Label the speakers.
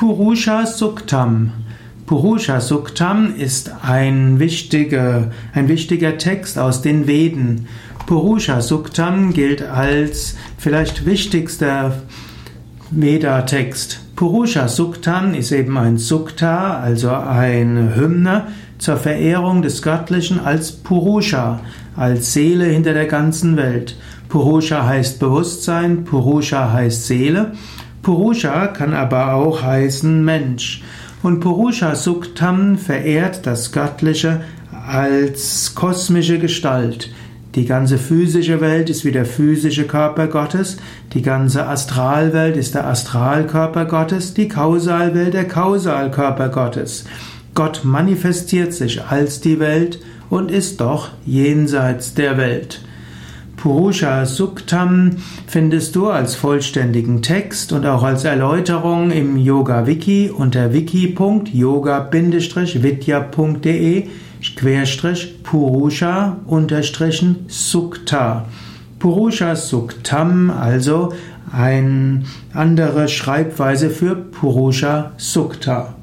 Speaker 1: Purusha Suktam. Purusha Suktam ist ein wichtiger, ein wichtiger Text aus den Veden. Purusha Suktam gilt als vielleicht wichtigster Veda-Text. Purusha Suktam ist eben ein Sukta, also eine Hymne zur Verehrung des Göttlichen als Purusha, als Seele hinter der ganzen Welt. Purusha heißt Bewusstsein, Purusha heißt Seele. Purusha kann aber auch heißen Mensch. Und Purusha Suktam verehrt das Göttliche als kosmische Gestalt. Die ganze physische Welt ist wie der physische Körper Gottes, die ganze Astralwelt ist der Astralkörper Gottes, die Kausalwelt der Kausalkörper Gottes. Gott manifestiert sich als die Welt und ist doch jenseits der Welt. Purusha Suktam findest du als vollständigen Text und auch als Erläuterung im Yoga Wiki unter wiki.yoga-vidya.de Querstrich Purusha unterstrichen Sukta. Purusha Suktam, also eine andere Schreibweise für Purusha Sukta.